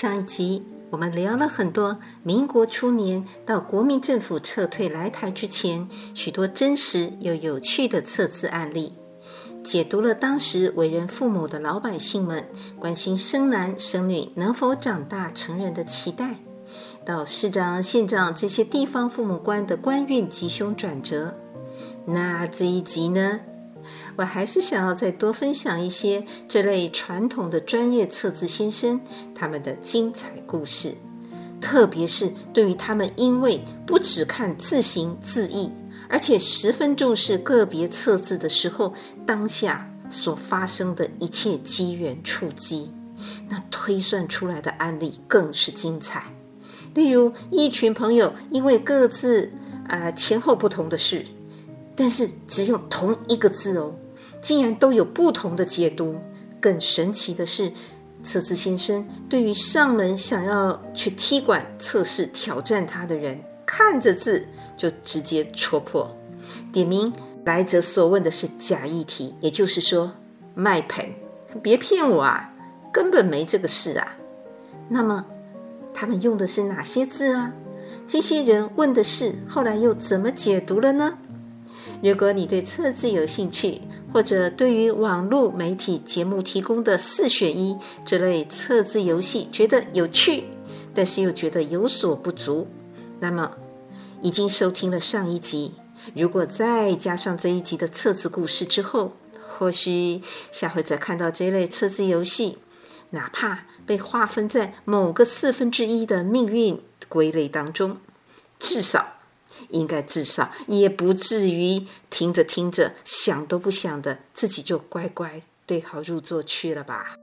上一集我们聊了很多民国初年到国民政府撤退来台之前，许多真实又有趣的测字案例，解读了当时为人父母的老百姓们关心生男生女能否长大成人的期待，到市长县长这些地方父母官的官运吉凶转折。那这一集呢？我还是想要再多分享一些这类传统的专业测字先生他们的精彩故事，特别是对于他们因为不只看字形字义，而且十分重视个别测字的时候，当下所发生的一切机缘触机，那推算出来的案例更是精彩。例如，一群朋友因为各自啊、前后不同的事，但是只有同一个字哦。竟然都有不同的解读。更神奇的是，测字先生对于上门想要去踢馆测试挑战他的人，看着字就直接戳破，点名来者所问的是假议题，也就是说卖盆，别骗我啊，根本没这个事啊。那么他们用的是哪些字啊？这些人问的是后来又怎么解读了呢？如果你对测字有兴趣，或者对于网络媒体节目提供的四选一这类测字游戏觉得有趣，但是又觉得有所不足，那么已经收听了上一集，如果再加上这一集的测字故事之后，或许下回再看到这类测字游戏，哪怕被划分在某个四分之一的命运归类当中，至少。应该至少也不至于听着听着想都不想的，自己就乖乖对号入座去了吧。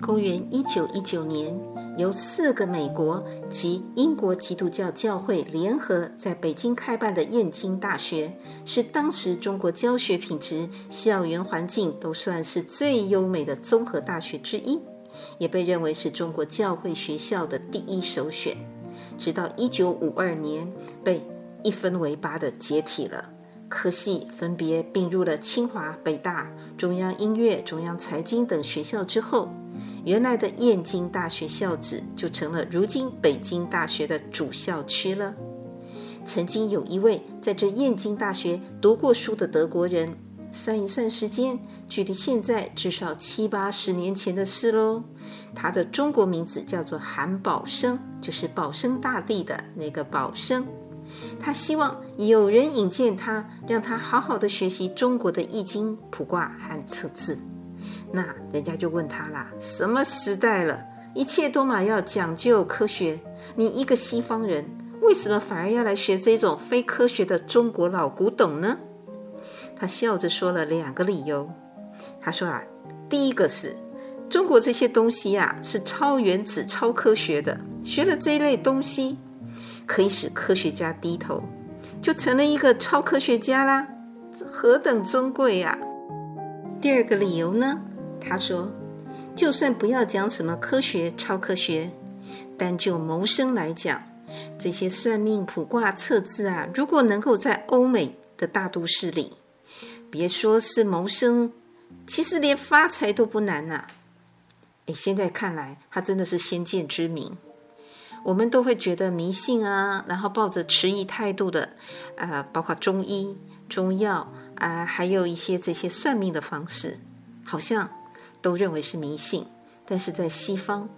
公元一九一九年。由四个美国及英国基督教教会联合在北京开办的燕京大学，是当时中国教学品质、校园环境都算是最优美的综合大学之一，也被认为是中国教会学校的第一首选。直到一九五二年被一分为八的解体了，科系分别并入了清华、北大、中央音乐、中央财经等学校之后。原来的燕京大学校址就成了如今北京大学的主校区了。曾经有一位在这燕京大学读过书的德国人，算一算时间，距离现在至少七八十年前的事喽。他的中国名字叫做韩宝生，就是宝生大帝的那个宝生。他希望有人引荐他，让他好好的学习中国的易经、卜卦和测字。那人家就问他啦：什么时代了，一切都嘛要讲究科学。你一个西方人，为什么反而要来学这种非科学的中国老古董呢？他笑着说了两个理由。他说啊，第一个是中国这些东西啊是超原子、超科学的，学了这一类东西，可以使科学家低头，就成了一个超科学家啦，何等尊贵呀！第二个理由呢？他说：“就算不要讲什么科学、超科学，单就谋生来讲，这些算命、卜卦、测字啊，如果能够在欧美的大都市里，别说是谋生，其实连发财都不难呐、啊。诶，现在看来，他真的是先见之明。我们都会觉得迷信啊，然后抱着迟疑态度的，啊、包括中医、中药啊、还有一些这些算命的方式，好像。”都认为是迷信，但是在西方，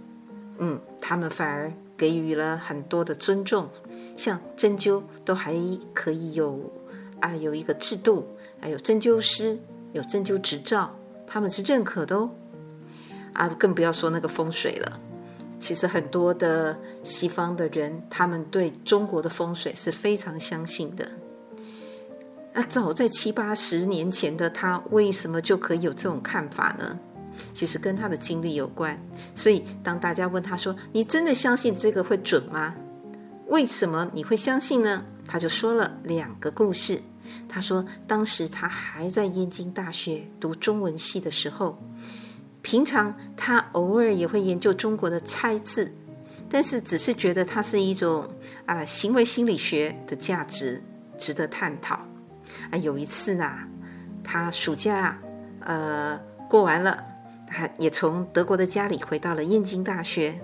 嗯，他们反而给予了很多的尊重，像针灸都还可以有啊，有一个制度，还有针灸师有针灸执照，他们是认可的哦。啊，更不要说那个风水了。其实很多的西方的人，他们对中国的风水是非常相信的。那早在七八十年前的他，为什么就可以有这种看法呢？其实跟他的经历有关。所以当大家问他说：“你真的相信这个会准吗？为什么你会相信呢？”他就说了两个故事。他说，当时他还在燕京大学读中文系的时候，平常他偶尔也会研究中国的拆字，但是只是觉得它是一种啊、行为心理学的价值，值得探讨。啊，有一次呢，他暑假呃过完了，他也从德国的家里回到了燕京大学，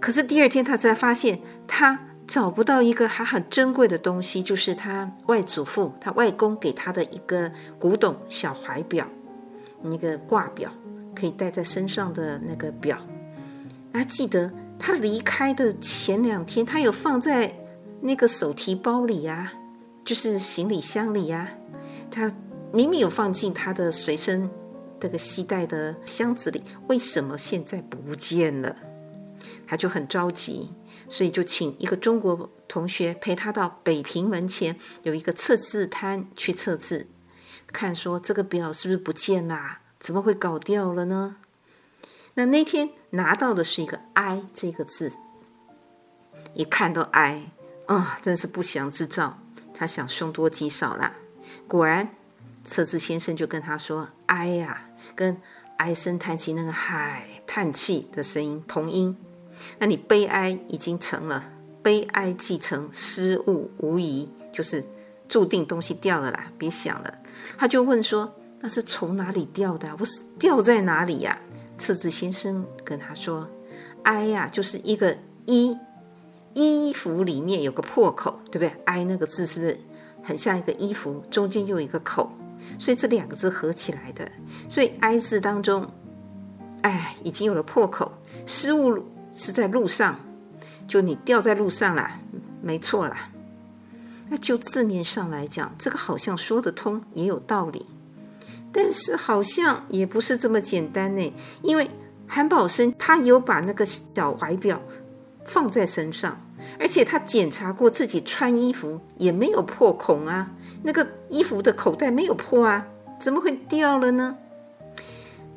可是第二天他才发现他。找不到一个还很珍贵的东西，就是他外祖父、他外公给他的一个古董小怀表，那个挂表可以戴在身上的那个表。他记得他离开的前两天，他有放在那个手提包里呀，就是行李箱里呀。他明明有放进他的随身这个携带的箱子里，为什么现在不见了？他就很着急。所以就请一个中国同学陪他到北平门前有一个测字摊去测字，看说这个表是不是不见啦？怎么会搞掉了呢？那那天拿到的是一个“哀”这个字，一看到“哀”，啊，真是不祥之兆。他想凶多吉少啦。果然，测字先生就跟他说：“哀呀，跟唉声叹气那个‘唉’叹气的声音同音。”那你悲哀已经成了，悲哀既成，失误无疑，就是注定东西掉了啦，别想了。他就问说：“那是从哪里掉的？我是掉在哪里呀？”次字先生跟他说：“哀呀，就是一个衣，衣服里面有个破口，对不对？哀那个字是不是很像一个衣服，中间又有一个口，所以这两个字合起来的。所以哀字当中，哎，已经有了破口，失误。”是在路上，就你掉在路上了，没错啦。那就字面上来讲，这个好像说得通，也有道理。但是好像也不是这么简单呢，因为韩宝生他有把那个小怀表放在身上，而且他检查过自己穿衣服也没有破孔啊，那个衣服的口袋没有破啊，怎么会掉了呢？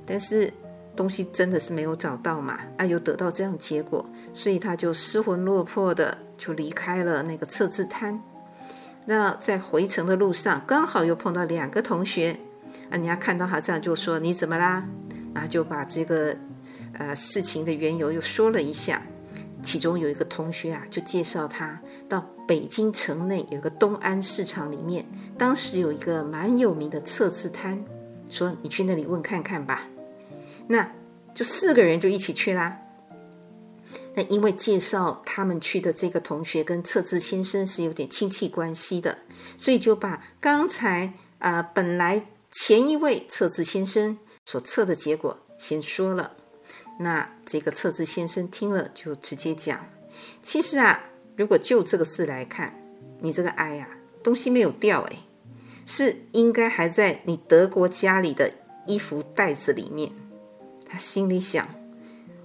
但是。东西真的是没有找到嘛？啊，又得到这样结果，所以他就失魂落魄的就离开了那个测字摊。那在回程的路上，刚好又碰到两个同学，啊，人家看到他这样就说：“你怎么啦？”然后就把这个呃事情的缘由又说了一下。其中有一个同学啊，就介绍他到北京城内有个东安市场里面，当时有一个蛮有名的测字摊，说你去那里问看看吧。那就四个人就一起去啦。那因为介绍他们去的这个同学跟测字先生是有点亲戚关系的，所以就把刚才啊、本来前一位测字先生所测的结果先说了。那这个测字先生听了就直接讲：其实啊，如果就这个字来看，你这个哀呀、啊，东西没有掉诶，是应该还在你德国家里的衣服袋子里面。他心里想：“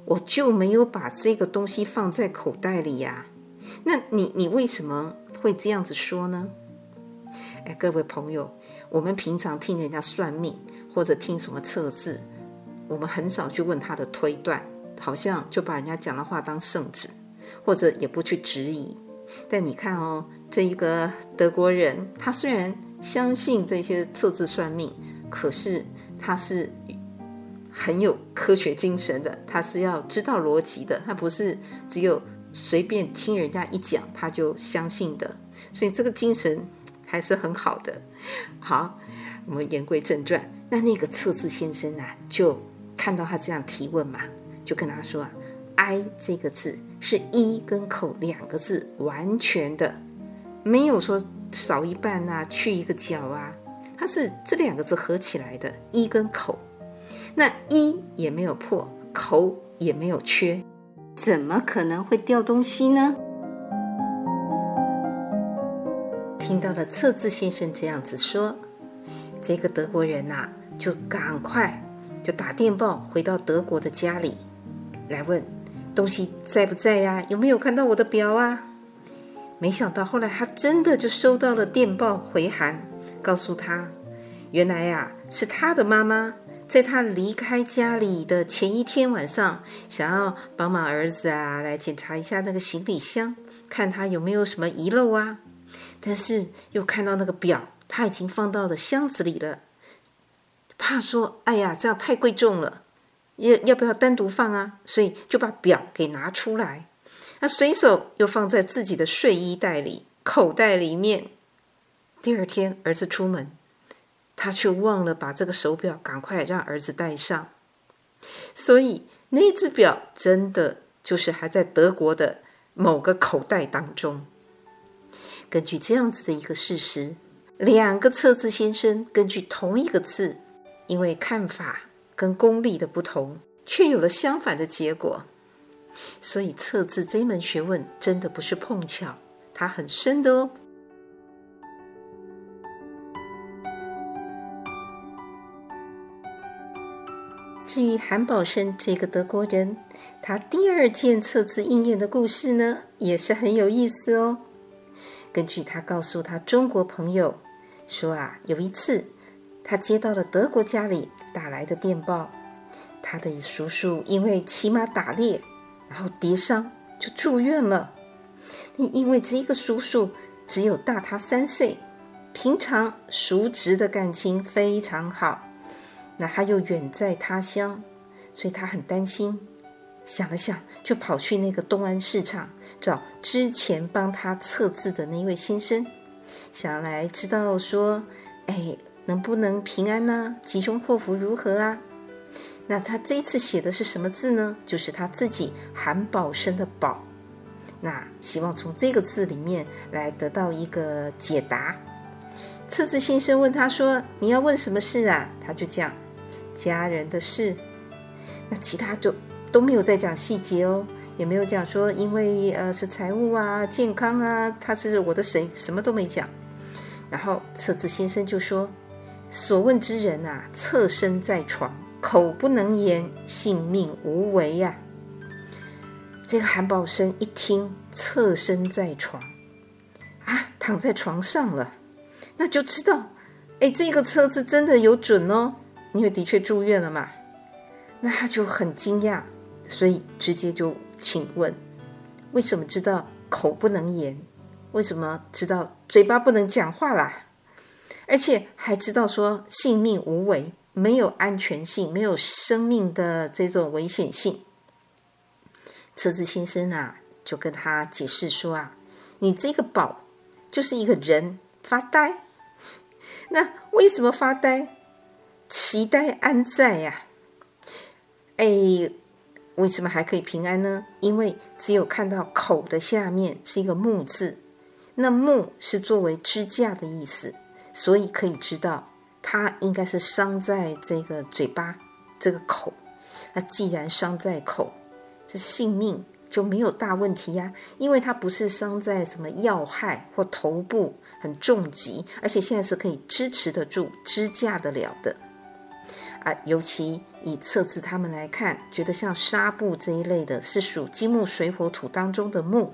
我就没有把这个东西放在口袋里呀。那你你为什么会这样子说呢？”哎，各位朋友，我们平常听人家算命或者听什么测字，我们很少去问他的推断，好像就把人家讲的话当圣旨，或者也不去质疑。但你看哦，这一个德国人，他虽然相信这些测字算命，可是他是。很有科学精神的，他是要知道逻辑的，他不是只有随便听人家一讲他就相信的，所以这个精神还是很好的。好，我们言归正传，那那个测字先生啊，就看到他这样提问嘛，就跟他说啊，“哀”这个字是一跟口两个字完全的，没有说少一半啊，去一个角啊，它是这两个字合起来的，一跟口。那一也没有破，口也没有缺，怎么可能会掉东西呢？听到了测字先生这样子说，这个德国人呐、啊，就赶快就打电报回到德国的家里，来问东西在不在呀？有没有看到我的表啊？没想到后来他真的就收到了电报回函，告诉他，原来呀是他的妈妈在他离开家里的前一天晚上，想要帮忙儿子啊来检查一下那个行李箱，看他有没有什么遗漏啊。但是又看到那个表，他已经放到了箱子里了，怕说哎呀这样太贵重了，要要不要单独放啊？所以就把表给拿出来。他随手又放在自己的睡衣袋里、口袋里面。第二天，儿子出门，他却忘了把这个手表赶快让儿子戴上。所以，那只表真的就是还在德国的某个口袋当中。根据这样子的一个事实，两个测字先生根据同一个字，因为看法跟功力的不同，却有了相反的结果。所以测字这门学问真的不是碰巧，它很深的哦。至于韩宝生这个德国人，他第二件测字应验的故事呢，也是很有意思哦。根据他告诉他中国朋友说啊，有一次他接到了德国家里打来的电报，他的叔叔因为骑马打猎。然后跌伤就住院了。因为这个叔叔只有大他三岁，平常叔侄的感情非常好。那他又远在他乡，所以他很担心。想了想，就跑去那个东安市场找之前帮他测字的那位先生，想来知道说，哎，能不能平安呢？吉凶祸福如何啊？那他这次写的是什么字呢？就是他自己韩宝生的“宝”。那希望从这个字里面来得到一个解答。测字先生问他说：“你要问什么事啊？”他就讲家人的事。那其他就都没有再讲细节哦，也没有讲说因为呃是财务啊、健康啊，他是我的谁，什么都没讲。然后测字先生就说：“所问之人啊，侧身在床。”口不能言，性命无为呀、啊！这个韩宝生一听，侧身在床，啊，躺在床上了，那就知道，哎，这个车子真的有准哦，因为的确住院了嘛。那他就很惊讶，所以直接就请问：为什么知道口不能言？为什么知道嘴巴不能讲话啦？而且还知道说性命无为。没有安全性，没有生命的这种危险性。车子先生啊，就跟他解释说啊，你这个宝就是一个人发呆。那为什么发呆？其呆安在呀？哎，为什么还可以平安呢？因为只有看到口的下面是一个木字，那木是作为支架的意思，所以可以知道。他应该是伤在这个嘴巴，这个口。那既然伤在口，这性命就没有大问题呀，因为他不是伤在什么要害或头部很重疾，而且现在是可以支持得住、支架得了的。啊，尤其以测字他们来看，觉得像纱布这一类的，是属金木水火土当中的木。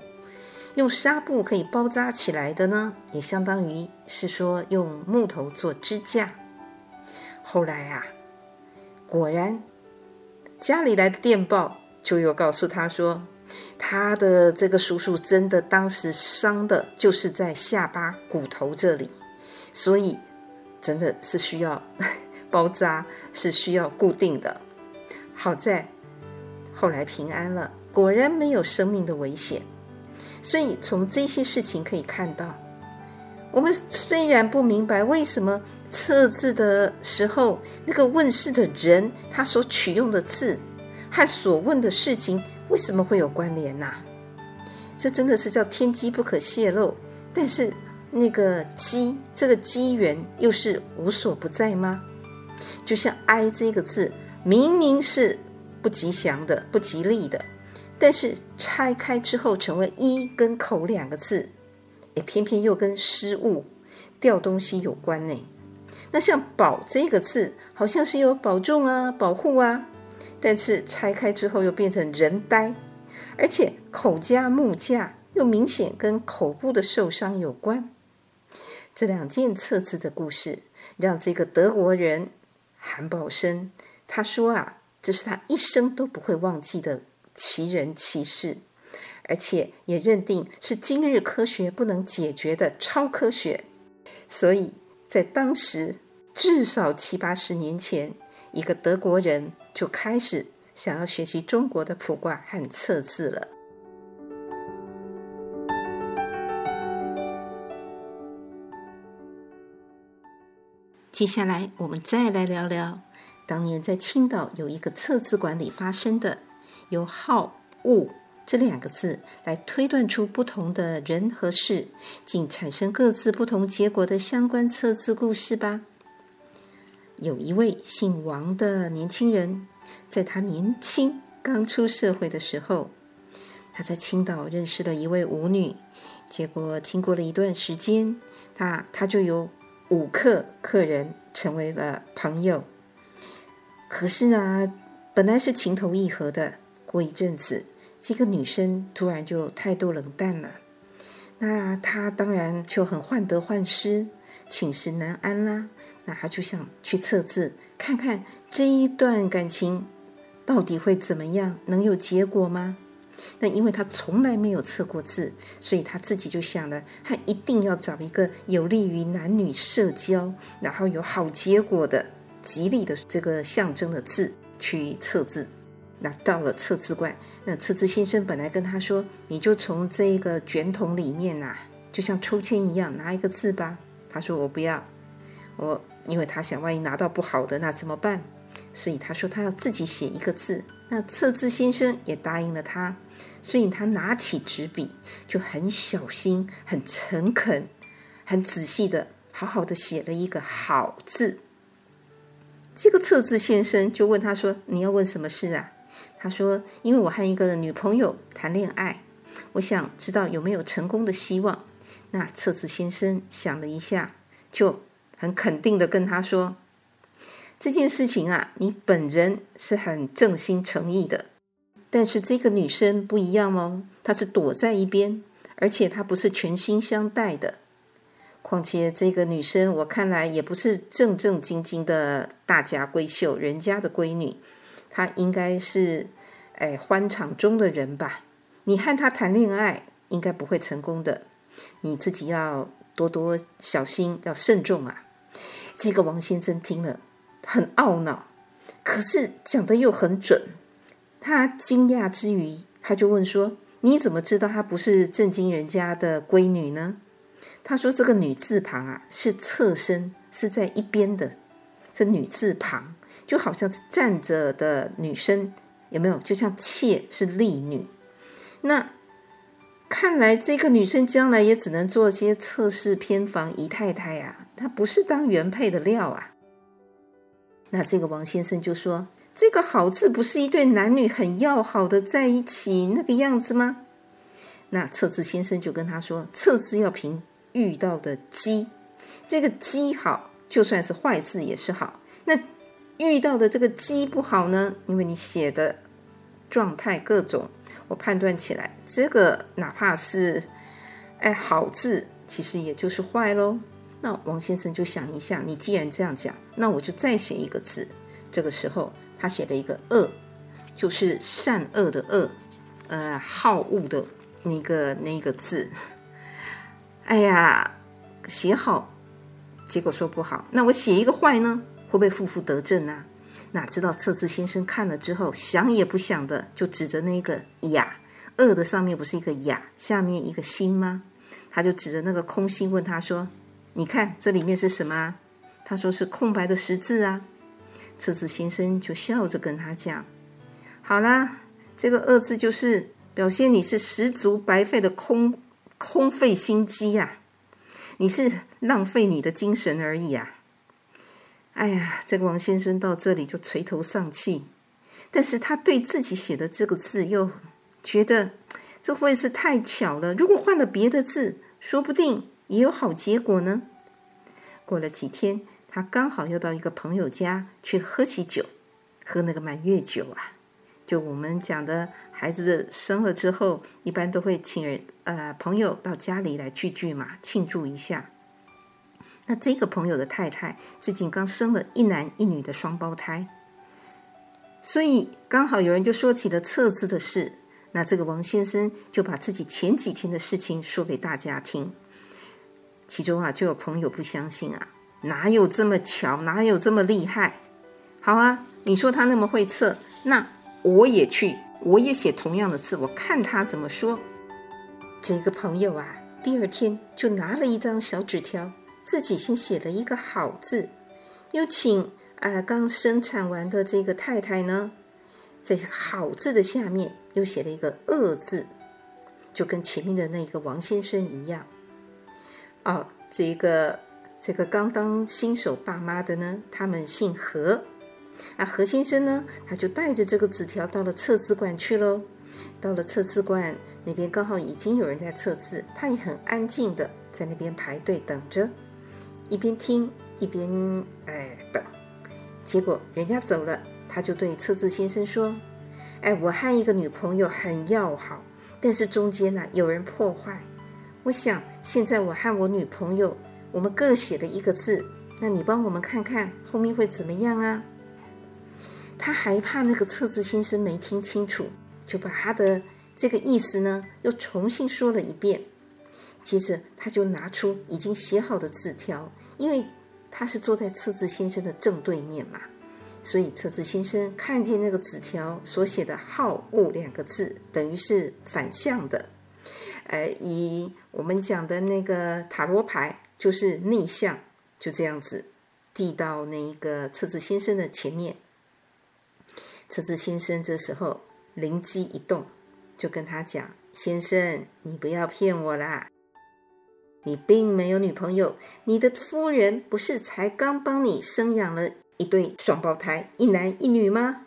用纱布可以包扎起来的呢，也相当于是说用木头做支架。后来啊，果然家里来的电报就又告诉他说，他的这个叔叔真的当时伤的就是在下巴骨头这里，所以真的是需要 包扎，是需要固定的。好在后来平安了，果然没有生命的危险。所以从这些事情可以看到，我们虽然不明白为什么测字的时候那个问事的人他所取用的字和所问的事情为什么会有关联呐？这真的是叫天机不可泄露。但是那个机，这个机缘又是无所不在吗？就像“哀”这个字，明明是不吉祥的、不吉利的。但是拆开之后成为“一”跟“口”两个字，也偏偏又跟失误掉东西有关呢。那像“保”这个字，好像是有保重啊、保护啊，但是拆开之后又变成人呆，而且口加木架，又明显跟口部的受伤有关。这两件册子的故事，让这个德国人韩宝生他说啊，这是他一生都不会忘记的奇人奇事，而且也认定是今日科学不能解决的超科学。所以在当时，至少七八十年前，一个德国人就开始想要学习中国的卜卦和测字了。接下来，我们再来聊聊当年在青岛有一个测字馆里发生的，由“好”“恶”这两个字来推断出不同的人和事，竟产生各自不同结果的相关测字故事吧。有一位姓王的年轻人，在他年轻刚出社会的时候，他在青岛认识了一位舞女，结果经过了一段时间，他他就有。五客客人成为了朋友，可是啊，本来是情投意合的，过一阵子，这个女生突然就态度冷淡了，那他当然就很患得患失，寝食难安啦。那他就想去测字，看看这一段感情到底会怎么样，能有结果吗？那因为他从来没有测过字，所以他自己就想了，他一定要找一个有利于男女社交，然后有好结果的、吉利的这个象征的字去测字。那到了测字馆，那测字先生本来跟他说：“你就从这个卷筒里面啊，就像抽签一样拿一个字吧。”他说：“我不要，我因为他想万一拿到不好的，那怎么办？所以他说他要自己写一个字。那测字先生也答应了他。”所以他拿起纸笔，就很小心、很诚恳、很仔细的，好好的写了一个“好”字。这个测字先生就问他说：“你要问什么事啊？”他说：“因为我和一个女朋友谈恋爱，我想知道有没有成功的希望。”那测字先生想了一下，就很肯定的跟他说：“这件事情啊，你本人是很正心诚意的。”但是这个女生不一样哦，她是躲在一边，而且她不是全心相待的。况且这个女生，我看来也不是正正经经的大家闺秀，人家的闺女，他应该是哎欢场中的人吧？你和他谈恋爱，应该不会成功的。你自己要多多小心，要慎重啊！这个王先生听了很懊恼，可是讲得又很准。他惊讶之余，他就问说：“你怎么知道她不是正经人家的闺女呢？”他说：“这个女字旁啊，是侧身，是在一边的。这女字旁就好像是站着的女生，有没有？就像妾是丽女。那看来这个女生将来也只能做些侧室偏房姨太太啊，她不是当原配的料啊。”那这个王先生就说。这个好字不是一对男女很要好的在一起那个样子吗？那测字先生就跟他说，测字要凭遇到的机，这个机好，就算是坏字也是好。那遇到的这个鸡不好呢？因为你写的状态各种，我判断起来，这个哪怕是哎好字，其实也就是坏喽。那王先生就想一下，你既然这样讲，那我就再写一个字。这个时候。他写了一个“恶”，就是善恶的“恶”，呃，好恶的那个那个字。哎呀，写好，结果说不好。那我写一个坏呢，会不会负负得正啊？哪知道测字先生看了之后，想也不想的就指着那个“雅”，“恶”的上面不是一个“雅”，下面一个“心”吗？他就指着那个空心问他说：“你看这里面是什么？”他说：“是空白的十字啊。”测字先生就笑着跟他讲：“好啦，这个‘恶’字就是表现你是十足白费的空空费心机呀，你是浪费你的精神而已啊！”哎呀，这个王先生到这里就垂头丧气，但是他对自己写的这个字又觉得这会是太巧了。如果换了别的字，说不定也有好结果呢。过了几天。他刚好要到一个朋友家去喝起酒，喝那个满月酒啊。就我们讲的孩子生了之后，一般都会请人呃朋友到家里来聚聚嘛，庆祝一下。那这个朋友的太太最近刚生了一男一女的双胞胎，所以刚好有人就说起了测字的事。那这个王先生就把自己前几天的事情说给大家听。其中啊，就有朋友不相信啊，哪有这么巧，哪有这么厉害？好啊，你说他那么会测，那我也去，我也写同样的字，我看他怎么说。这个朋友啊，第二天就拿了一张小纸条。自己先写了一个好字，又请啊、刚生产完的这个太太呢，在好字的下面又写了一个恶字，就跟前面的那个王先生一样。哦，这个这个刚当新手爸妈的呢，他们姓何，啊何先生呢，他就带着这个纸条到了测字馆去喽。到了测字馆那边，刚好已经有人在测字，他也很安静的在那边排队等着。一边听一边哎等，结果人家走了，他就对测字先生说：“哎，我和一个女朋友很要好，但是中间呢有人破坏。我想现在我和我女朋友，我们各写了一个字，那你帮我们看看后面会怎么样啊？”他还怕那个测字先生没听清楚，就把他的这个意思呢又重新说了一遍。接着他就拿出已经写好的字条。因为他是坐在测字先生的正对面嘛，所以测字先生看见那个纸条所写的“好恶”两个字，等于是反向的。呃，以我们讲的那个塔罗牌，就是逆向，就这样子递到那一个测字先生的前面。测字先生这时候灵机一动，就跟他讲：“先生，你不要骗我啦。”你并没有女朋友，你的夫人不是才刚帮你生养了一对双胞胎，一男一女吗？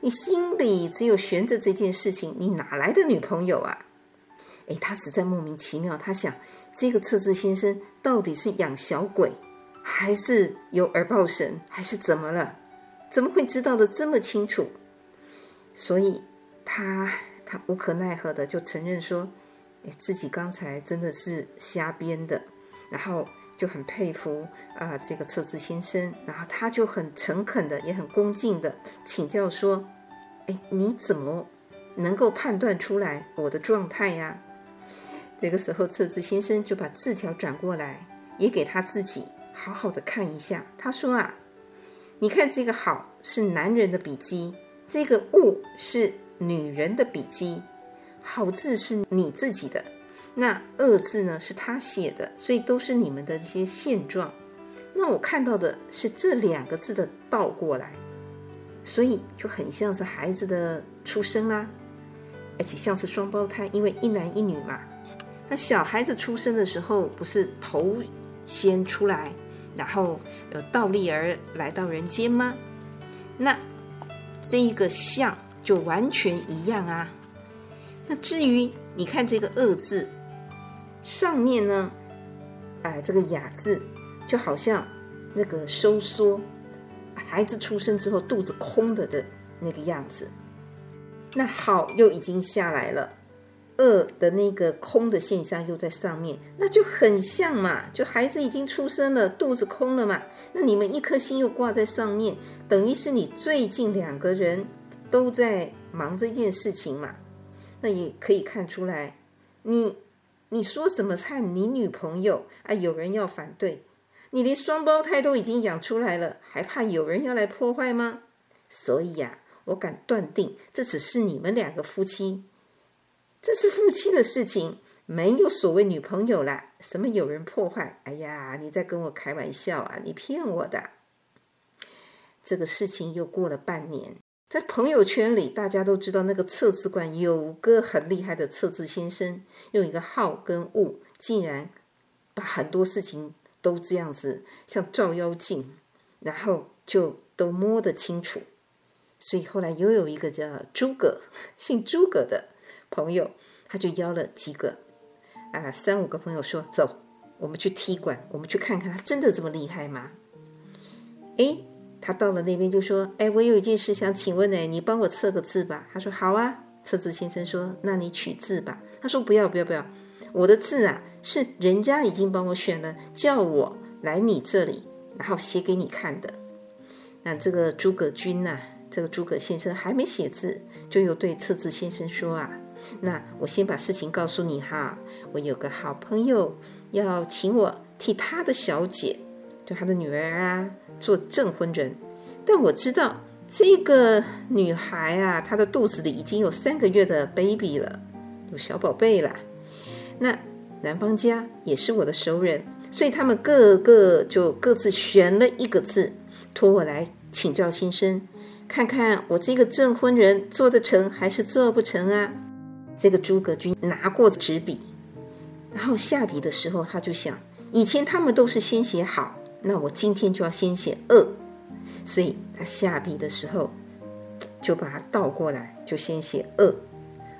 你心里只有悬着这件事情，你哪来的女朋友啊？诶，他实在莫名其妙。他想，这个测字先生到底是养小鬼，还是有耳报神，还是怎么了？怎么会知道的这么清楚？所以他他无可奈何的就承认说。自己刚才真的是瞎编的，然后就很佩服啊、这个测字先生，然后他就很诚恳的，也很恭敬的请教说：“哎，你怎么能够判断出来我的状态呀？”这个时候，测字先生就把字条转过来，也给他自己好好的看一下。他说：“啊，你看这个好是男人的笔迹，这个恶是女人的笔迹。”好字是你自己的，那恶字呢是他写的，所以都是你们的一些现状。那我看到的是这两个字的倒过来，所以就很像是孩子的出生啦，而且像是双胞胎，因为一男一女嘛。那小孩子出生的时候不是头先出来，然后有倒立而来到人间吗？那这一个像就完全一样啊。那至于你看这个“恶”字上面呢，哎，这个“雅”字就好像那个收缩，孩子出生之后肚子空的的那个样子。那“好”又已经下来了，“恶”的那个空的现象又在上面，那就很像嘛，就孩子已经出生了，肚子空了嘛。那你们一颗心又挂在上面，等于是你最近两个人都在忙这件事情嘛。那也可以看出来，你你说什么菜？你女朋友啊？有人要反对，你连双胞胎都已经养出来了，还怕有人要来破坏吗？所以呀，我敢断定，这只是你们两个夫妻，这是夫妻的事情，没有所谓女朋友啦。什么有人破坏？哎呀，你在跟我开玩笑啊！你骗我的。这个事情又过了半年。在朋友圈里，大家都知道那个测字馆有个很厉害的测字先生，用一个好跟恶，竟然把很多事情都这样子像照妖镜，然后就都摸得清楚。所以后来又有一个叫诸葛，姓诸葛的朋友，他就邀了几个啊三五个朋友说：“走，我们去踢馆，我们去看看他真的这么厉害吗？”诶，他到了那边就说：“哎，我有一件事想请问，哎，你帮我测个字吧。”他说：“好啊。”测字先生说：“那你取字吧。”他说：“不要，不要，不要，我的字啊是人家已经帮我选了，叫我来你这里，然后写给你看的。”那这个诸葛均呐、这个诸葛先生还没写字，就又对测字先生说：“啊，那我先把事情告诉你哈，我有个好朋友要请我替他的小姐，就他的女儿啊。”做证婚人，但我知道这个女孩啊，她的肚子里已经有三个月的 baby 了，有小宝贝了。那男方家也是我的熟人，所以他们各个就各自选了一个字，托我来请教先生，看看我这个证婚人做得成还是做不成啊？这个诸葛均拿过纸笔，然后下笔的时候，他就想，以前他们都是先写好。那我今天就要先写恶，所以他下笔的时候就把它倒过来，就先写恶。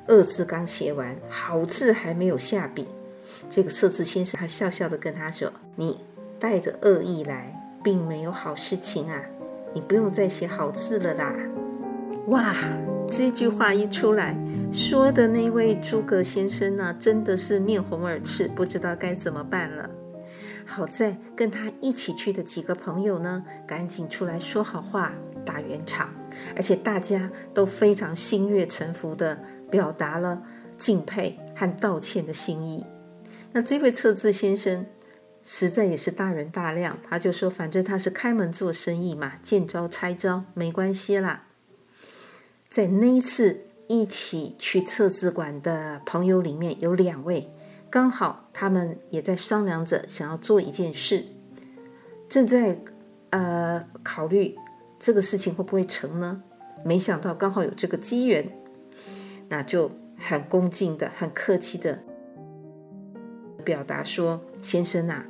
恶字刚写完，好字还没有下笔，这个测字先生还笑笑的跟他说：“你带着恶意来，并没有好事情啊，你不用再写好字了啦。”哇，这句话一出来，说的那位诸葛先生呢，真的是面红耳赤，不知道该怎么办了。好在跟他一起去的几个朋友呢，赶紧出来说好话，打圆场，而且大家都非常心悦诚服地表达了敬佩和道歉的心意。那这位测字先生实在也是大人大量，他就说：“反正他是开门做生意嘛，见招拆招，没关系啦。”在那一次一起去测字馆的朋友里面，有两位。刚好他们也在商量着想要做一件事，正在呃考虑这个事情会不会成呢？没想到刚好有这个机缘，那就很恭敬的、很客气的表达说：“先生啊，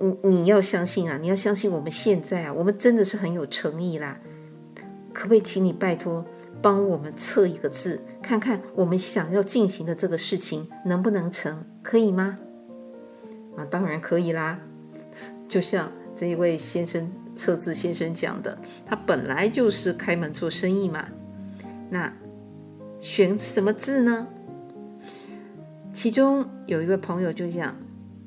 你你要相信啊，你要相信我们现在啊，我们真的是很有诚意啦，可不可以请你拜托？”帮我们测一个字，看看我们想要进行的这个事情能不能成，可以吗？啊，当然可以啦。就像这一位先生测字先生讲的，他本来就是开门做生意嘛。那选什么字呢？其中有一位朋友就讲，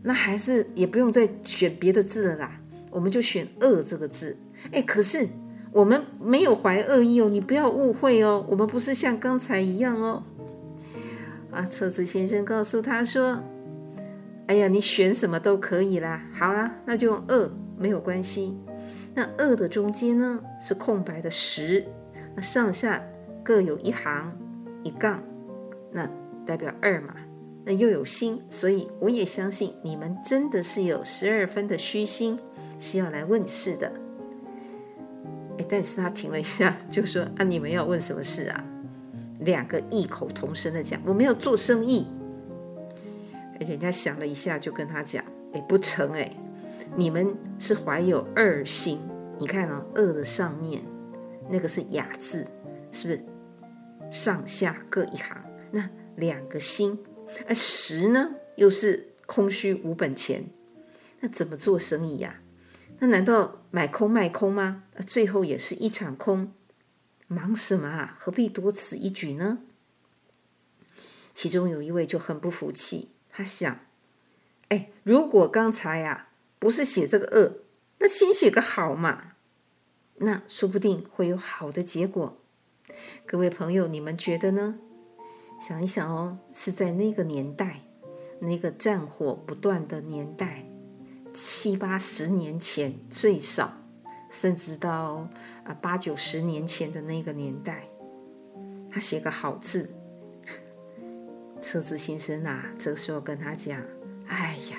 那还是也不用再选别的字了啦，我们就选“恶”这个字。哎，可是。我们没有怀恶意哦，你不要误会哦，我们不是像刚才一样哦。啊，测字先生告诉他说：“哎呀，你选什么都可以啦，好啦，那就用恶，没有关系。那恶的中间呢是空白的十，那上下各有一行一杠，那代表二嘛。那又有心，所以我也相信你们真的是有十二分的虚心，是要来问事的。”哎，但是他停了一下，就说：“啊，你们要问什么事啊？”两个异口同声的讲：“我们要做生意。”人家想了一下，就跟他讲：“哎，不成哎，你们是怀有二心。你看哦，恶的上面那个是雅字，是不是？上下各一行，那两个心，而实呢又是空虚无本钱，那怎么做生意呀？”那难道买空卖空吗？最后也是一场空，忙什么啊？何必多此一举呢？其中有一位就很不服气，他想：哎，如果刚才啊不是写这个恶，那先写个好嘛，那说不定会有好的结果。各位朋友，你们觉得呢？想一想哦，是在那个年代，那个战火不断的年代。七八十年前最少，甚至到啊八九十年前的那个年代，他写个好字。车子先生啊，这个时候跟他讲：“哎呀，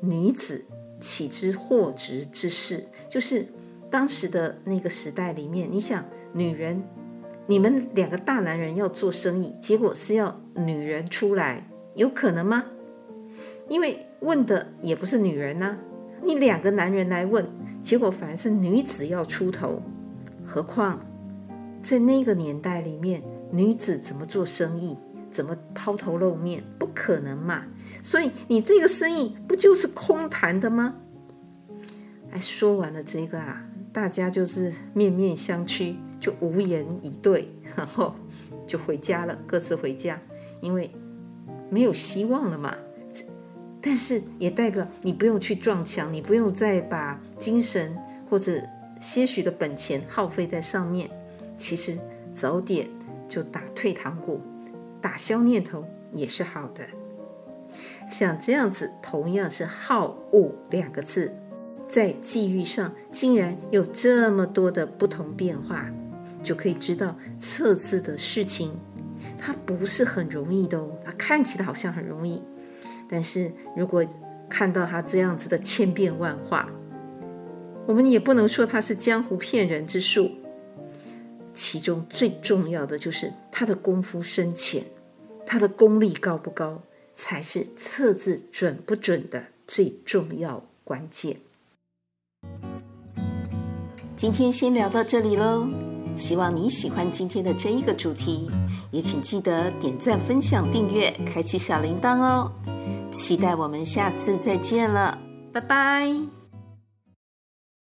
女子岂知货值之事？就是当时的那个时代里面，你想，女人，你们两个大男人要做生意，结果是要女人出来，有可能吗？因为。”问的也不是女人呐、你两个男人来问，结果反而是女子要出头。何况在那个年代里面，女子怎么做生意，怎么抛头露面，不可能嘛。所以你这个生意不就是空谈的吗？哎，说完了这个啊，大家就是面面相觑，就无言以对，然后就回家了，各自回家，因为没有希望了嘛。但是也代表你不用去撞墙，你不用再把精神或者些许的本钱耗费在上面。其实早点就打退堂鼓，打消念头也是好的。像这样子，同样是“好恶”两个字，在际遇上竟然有这么多的不同变化，就可以知道测字的事情，它不是很容易的哦。它看起来好像很容易。但是如果看到他这样子的千变万化，我们也不能说他是江湖骗人之术。其中最重要的就是他的功夫深浅，他的功力高不高，才是测字准不准的最重要关键。今天先聊到这里喽，希望你喜欢今天的这一个主题，也请记得点赞、分享、订阅、开启小铃铛哦。期待我们下次再见了，拜拜。